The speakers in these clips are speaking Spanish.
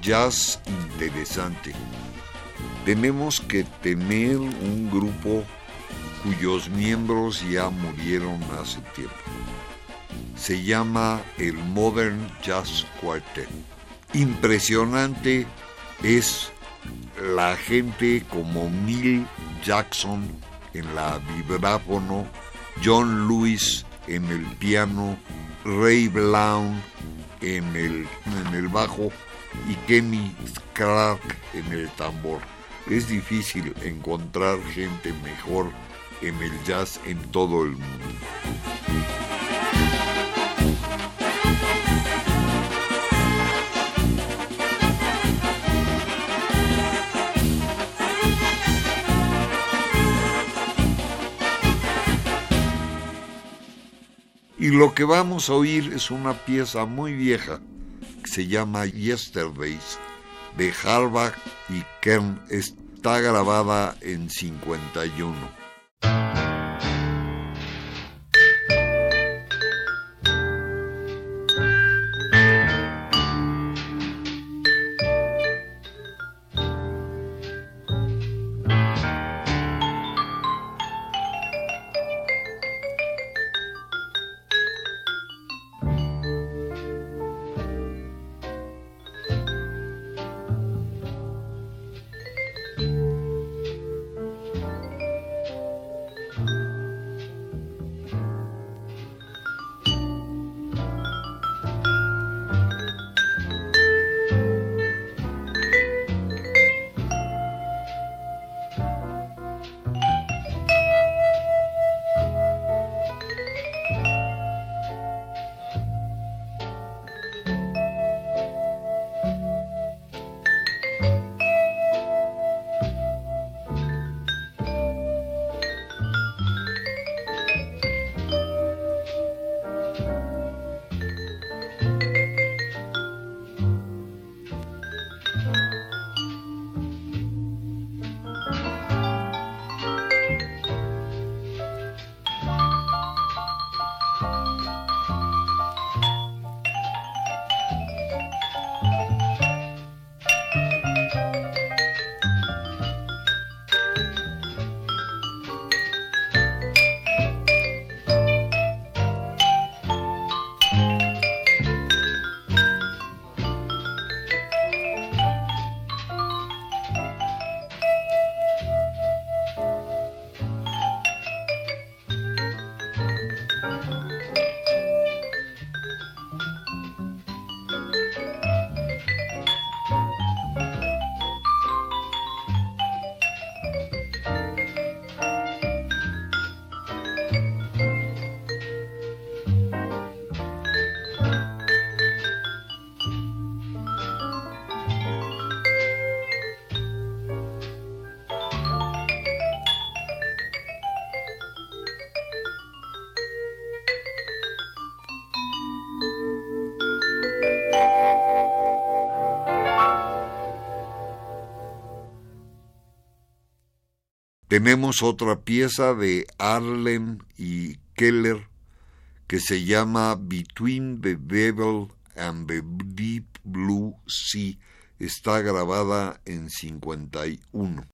jazz interesante, tenemos que tener un grupo cuyos miembros ya murieron hace tiempo. Se llama el Modern Jazz Quartet. Impresionante es la gente como Neil Jackson en la vibráfono, John Lewis en el piano, Ray Brown en el, en el bajo y Kenny Clark en el tambor. Es difícil encontrar gente mejor en el jazz en todo el mundo. Y lo que vamos a oír es una pieza muy vieja se llama Yesterdays de Halbach y Kern. Está grabada en 51. Tenemos otra pieza de Arlen y Keller que se llama Between the Devil and the Deep Blue Sea. Está grabada en 51.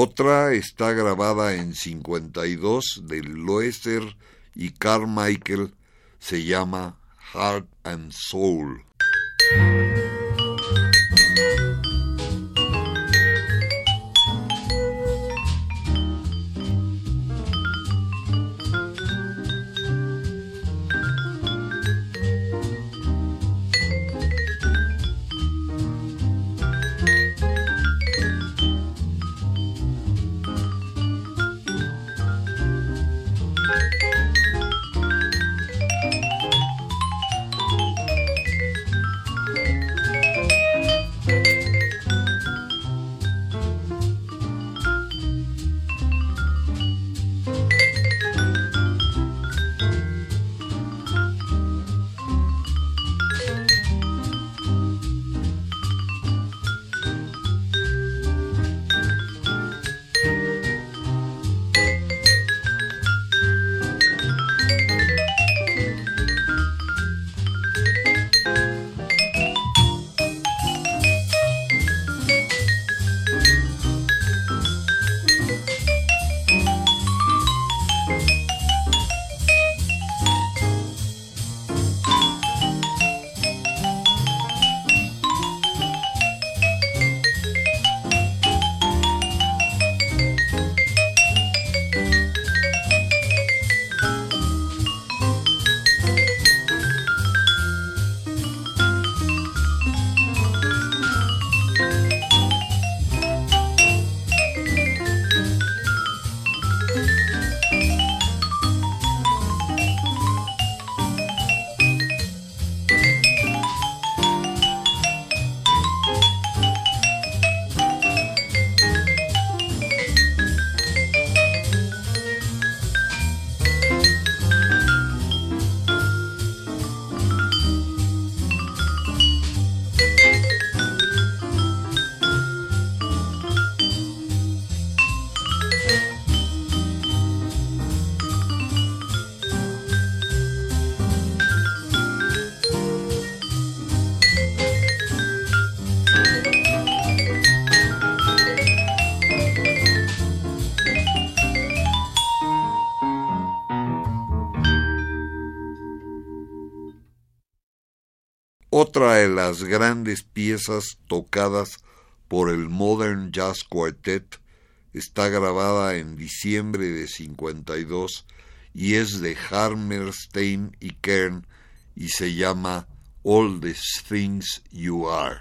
Otra está grabada en 52 de Loeser y Carmichael, se llama Heart and Soul. Las grandes piezas tocadas por el Modern Jazz Quartet está grabada en diciembre de 52 y es de Hammerstein y Kern y se llama All the Things You Are.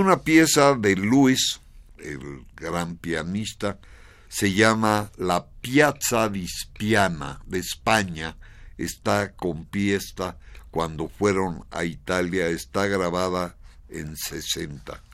Una pieza de Luis, el gran pianista, se llama La Piazza di Spiana de España, está con pieza cuando fueron a Italia, está grabada en 60.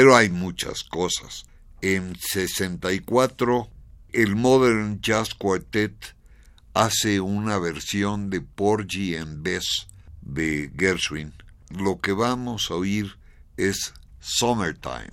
Pero hay muchas cosas. En 64, el Modern Jazz Quartet hace una versión de Porgy and Bess de Gershwin. Lo que vamos a oír es Summertime.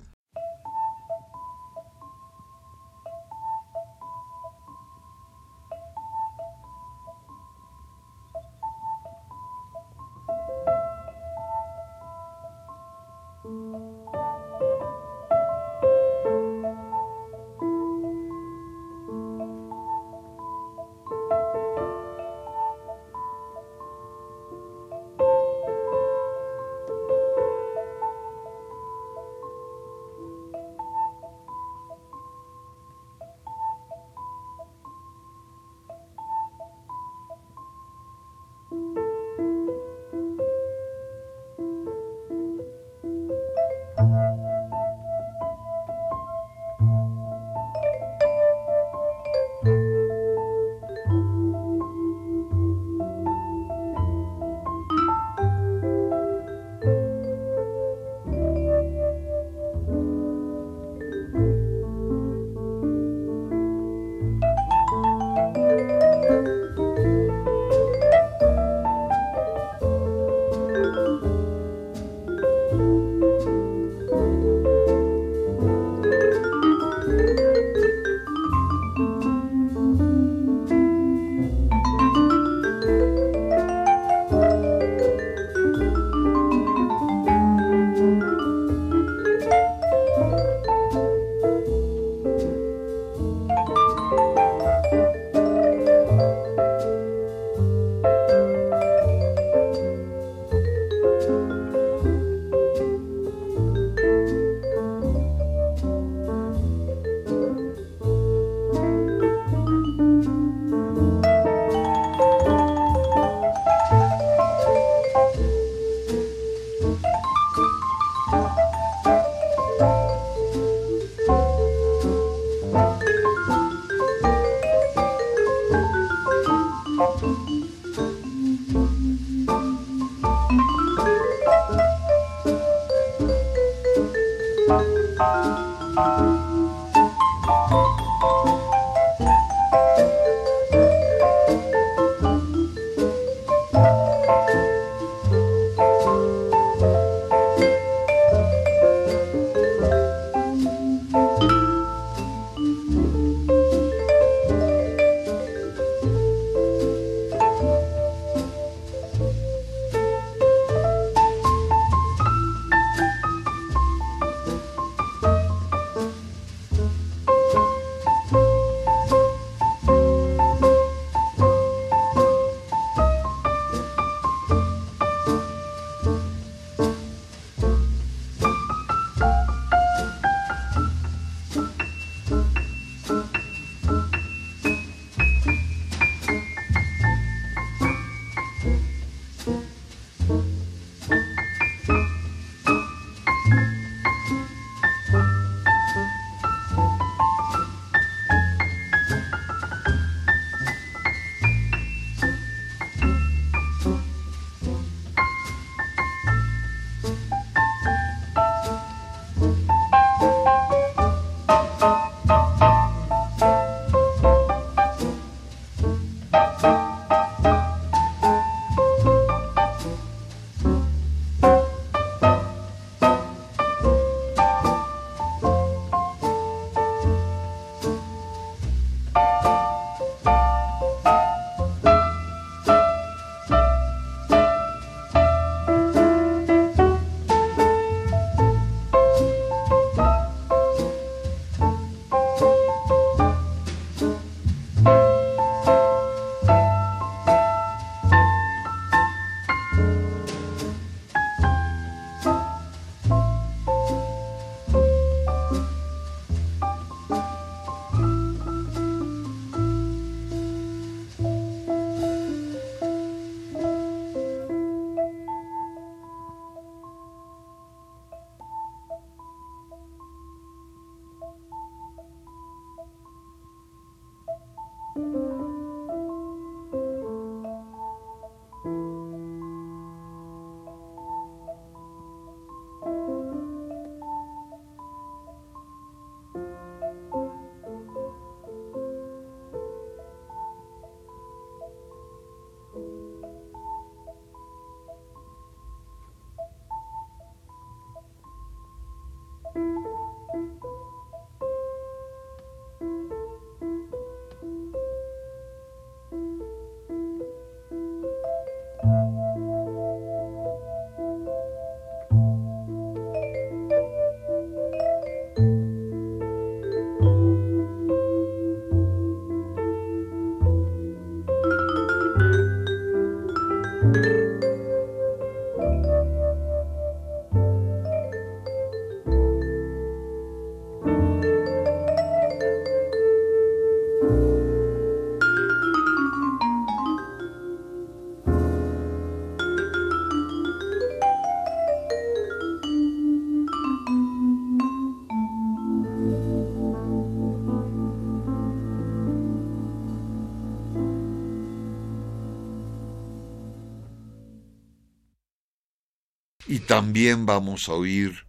Y también vamos a oír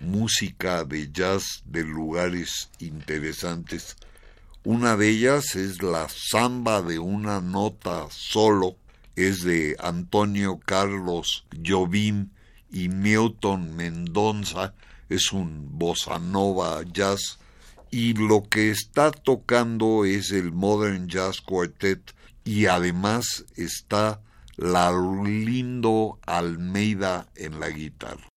música de jazz de lugares interesantes. Una de ellas es la samba de una nota solo, es de Antonio Carlos Jobim y Milton Mendoza, es un bossa nova jazz. Y lo que está tocando es el Modern Jazz Quartet. Y además está la lindo Almeida en la guitarra.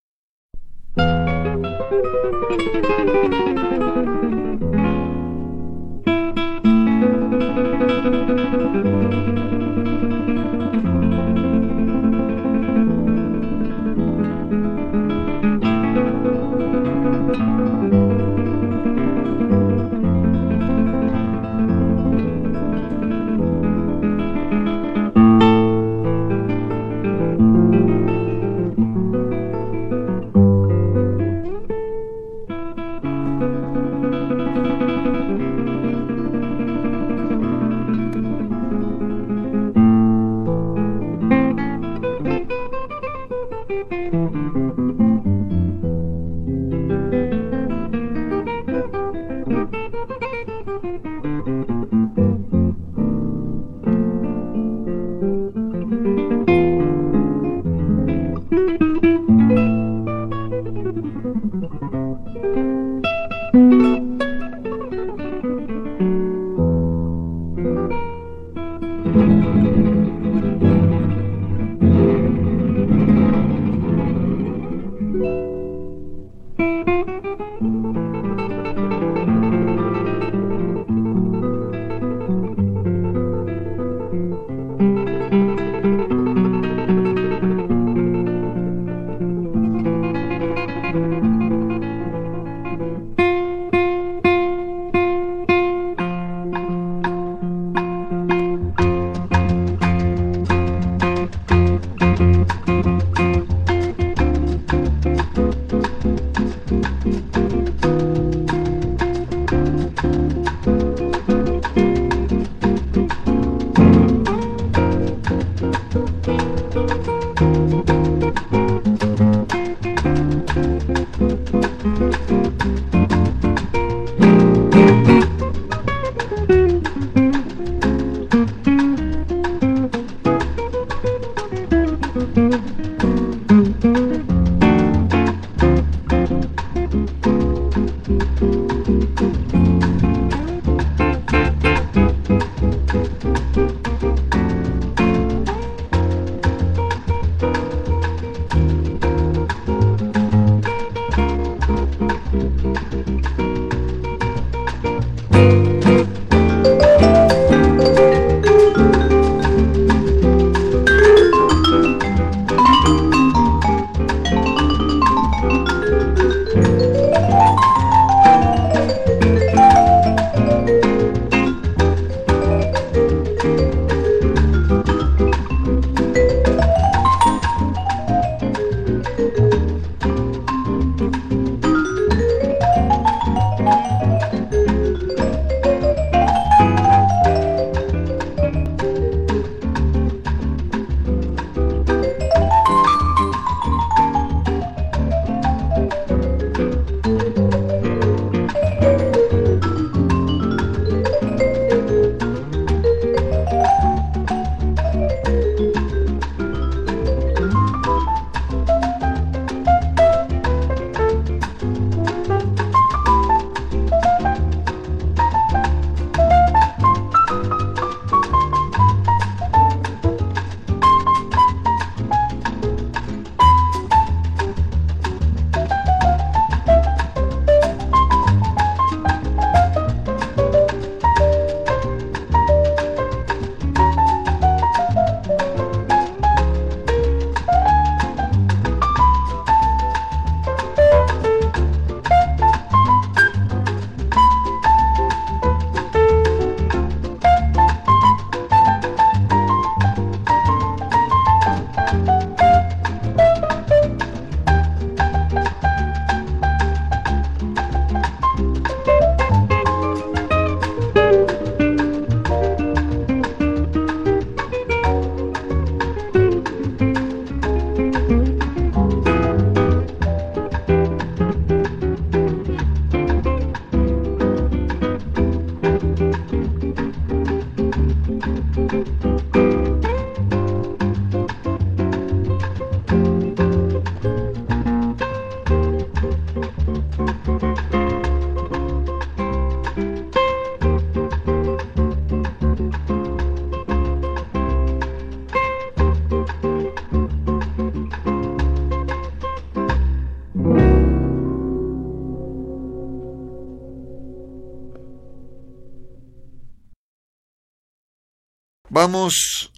Vamos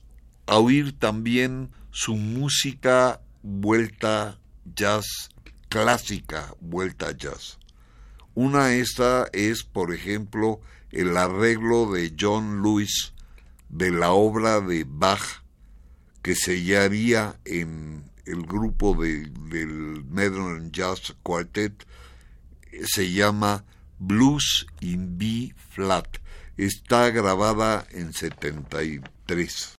a oír también su música vuelta jazz clásica, vuelta jazz. Una esta es, por ejemplo, el arreglo de John Lewis de la obra de Bach que se hallaría en el grupo de, del Modern Jazz Quartet se llama Blues in B Flat está grabada en 73.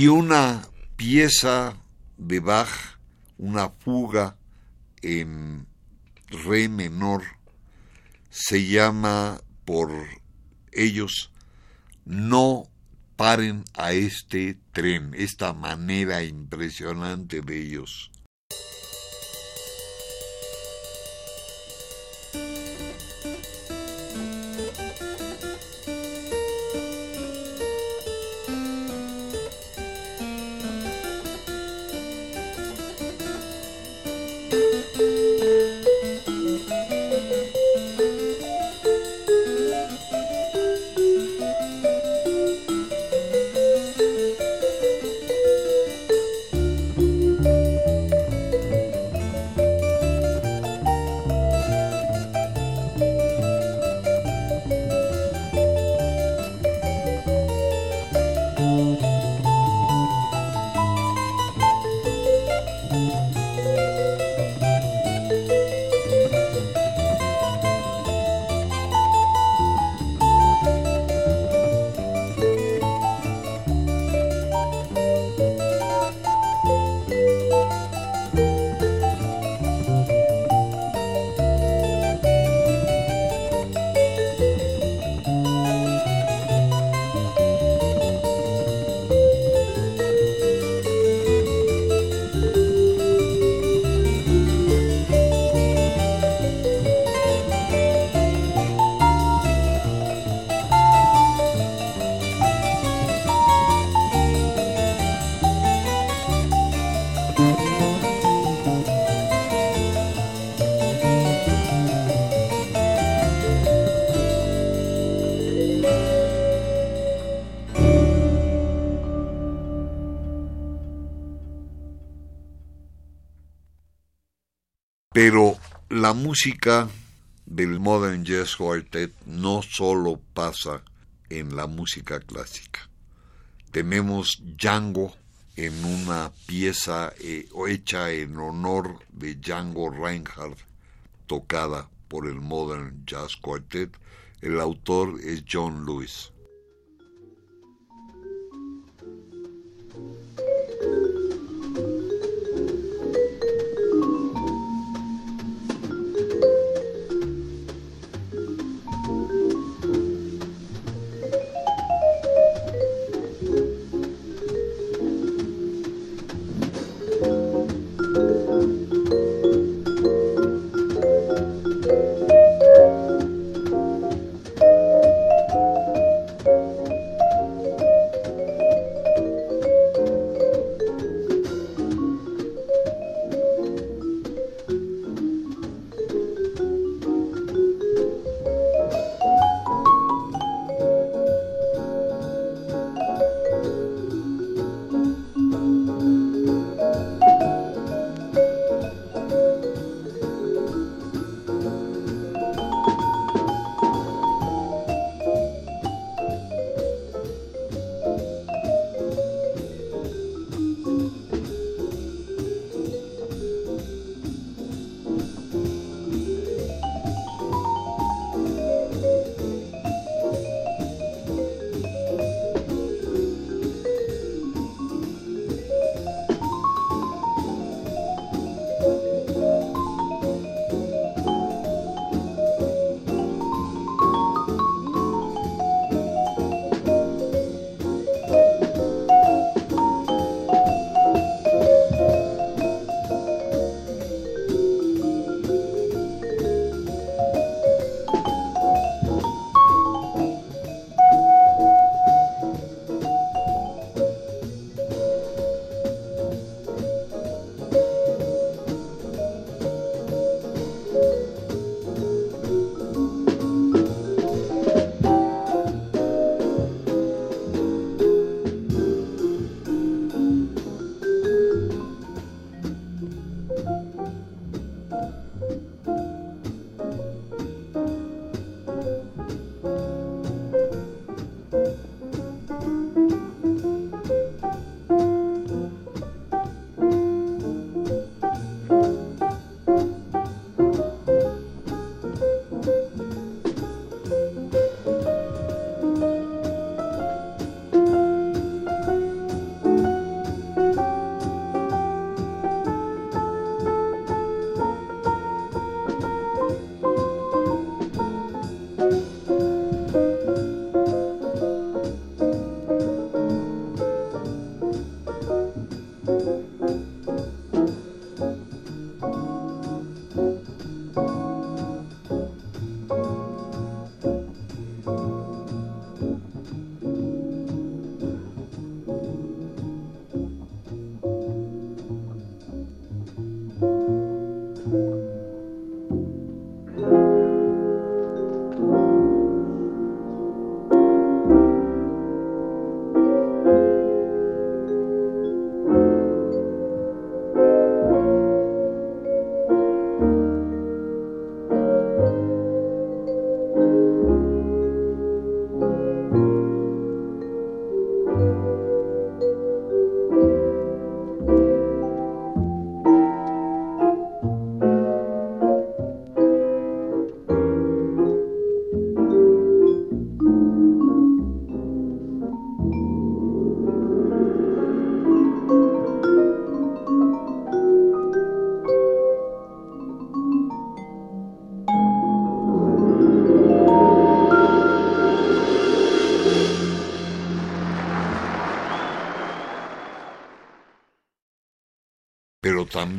Y una pieza de Bach, una fuga en re menor, se llama por ellos no paren a este tren, esta manera impresionante de ellos la música del Modern Jazz Quartet no solo pasa en la música clásica. Tenemos Django en una pieza eh, hecha en honor de Django Reinhardt, tocada por el Modern Jazz Quartet. El autor es John Lewis.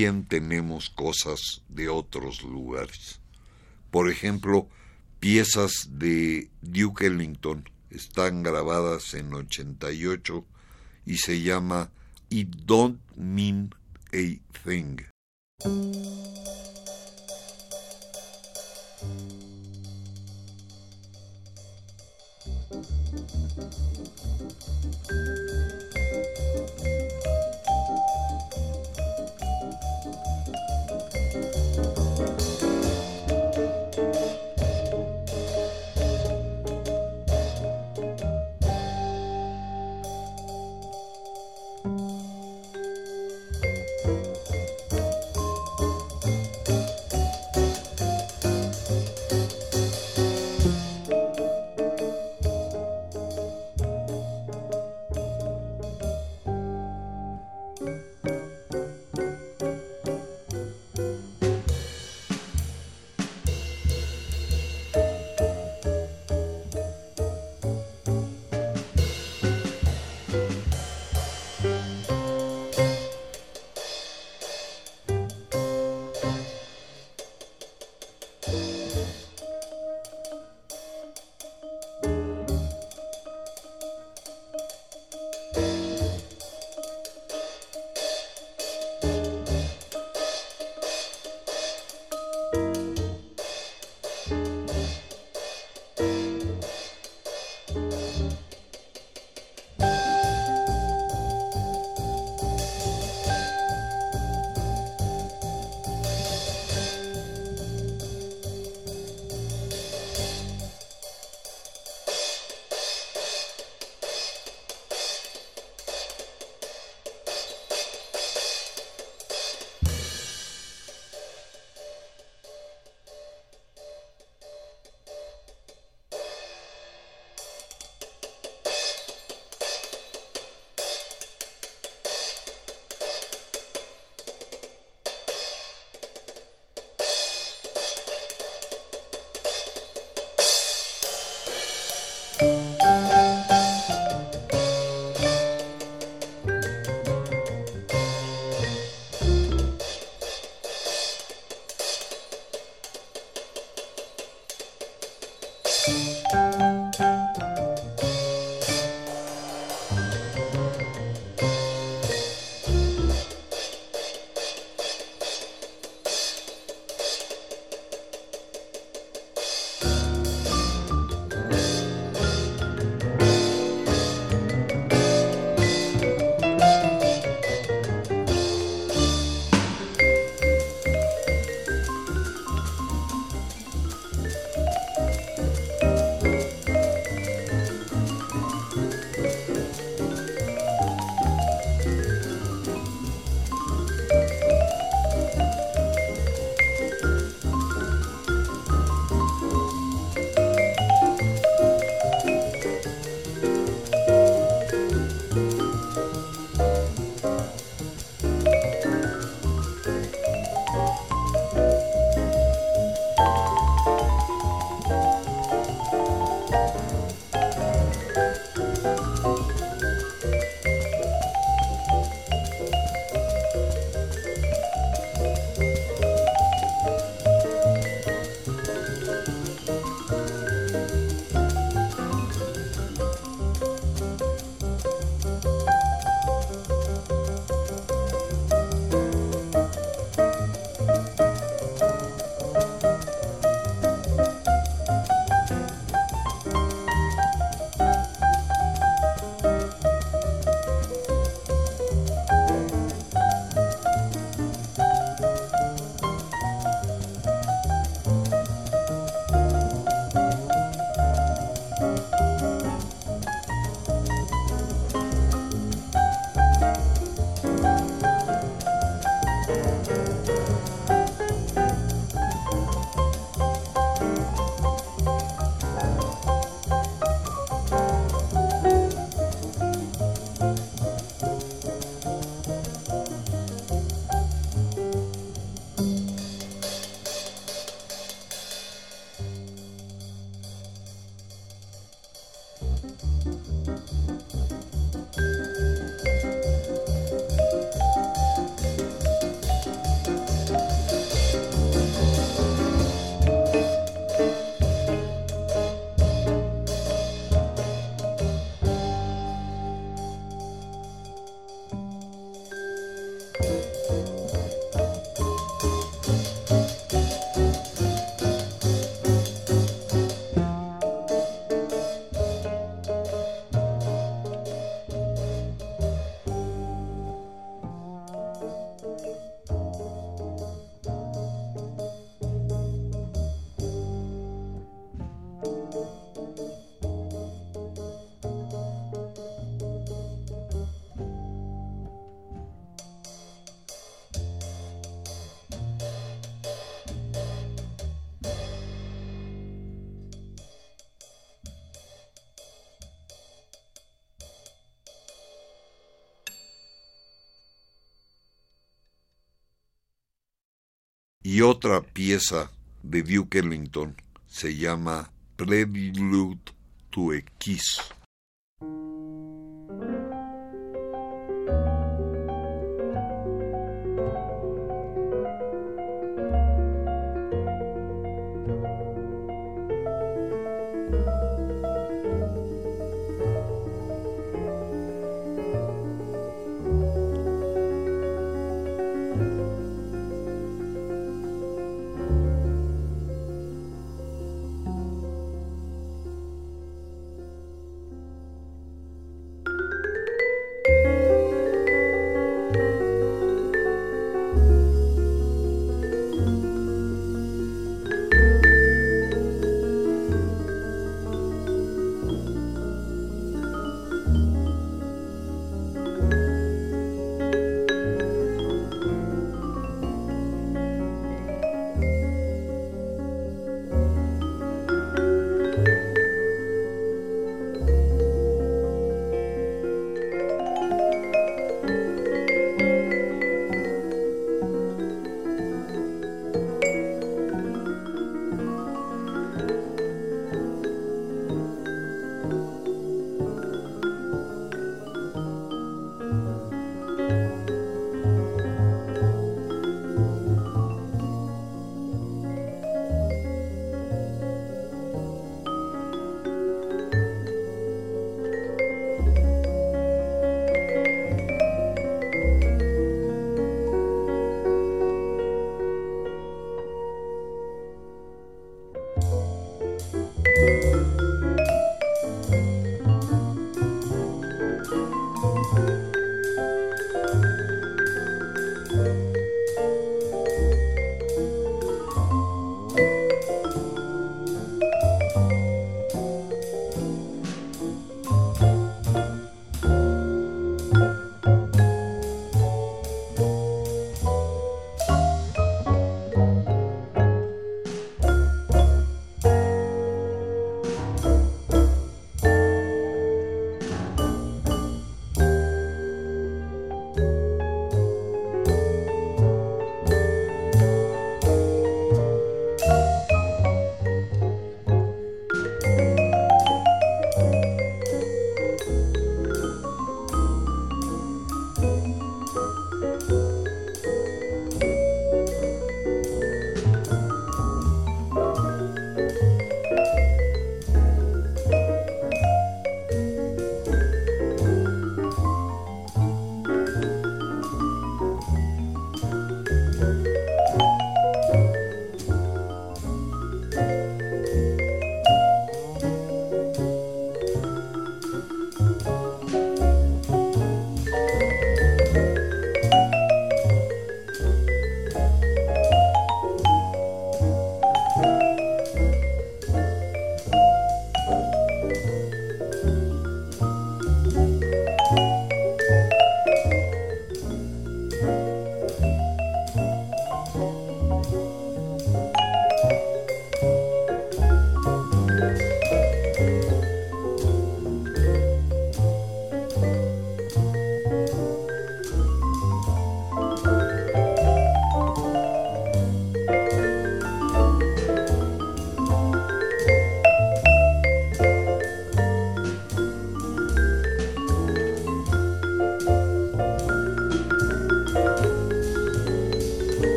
también tenemos cosas de otros lugares. Por ejemplo, piezas de Duke Ellington están grabadas en 88 y se llama It Don't Mean a Thing. Y otra pieza de Duke Ellington se llama Prelude to a.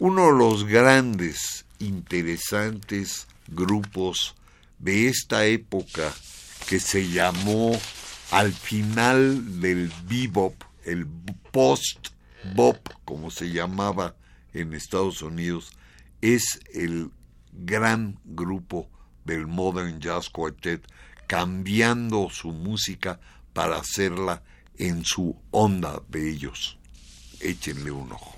Uno de los grandes, interesantes grupos de esta época que se llamó al final del bebop, el post-bop, como se llamaba en Estados Unidos, es el gran grupo del Modern Jazz Quartet, cambiando su música para hacerla en su onda de ellos. Échenle un ojo.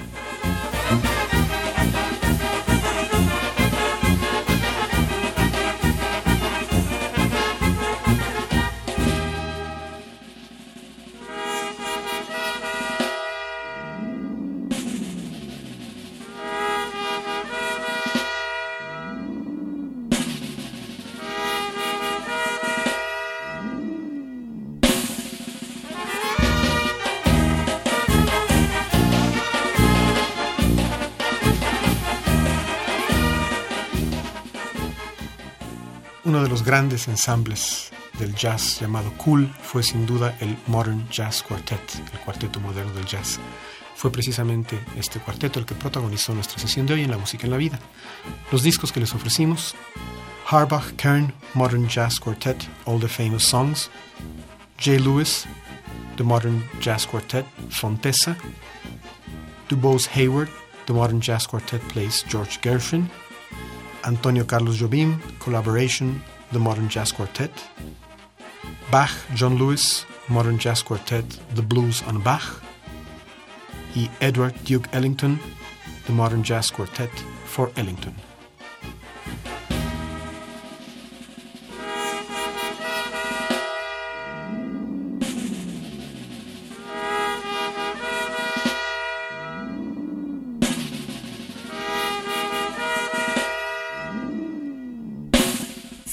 Grandes ensambles del jazz llamado Cool fue sin duda el Modern Jazz Quartet, el cuarteto moderno del jazz. Fue precisamente este cuarteto el que protagonizó nuestra sesión de hoy en La Música en la Vida. Los discos que les ofrecimos, Harbach Kern Modern Jazz Quartet, All the Famous Songs, Jay Lewis, The Modern Jazz Quartet, Fontesa, DuBose Hayward, The Modern Jazz Quartet plays George Gershwin, Antonio Carlos Jobim, Collaboration, The Modern Jazz Quartet, Bach, John Lewis, Modern Jazz Quartet, The Blues on Bach, y Edward Duke Ellington, The Modern Jazz Quartet for Ellington.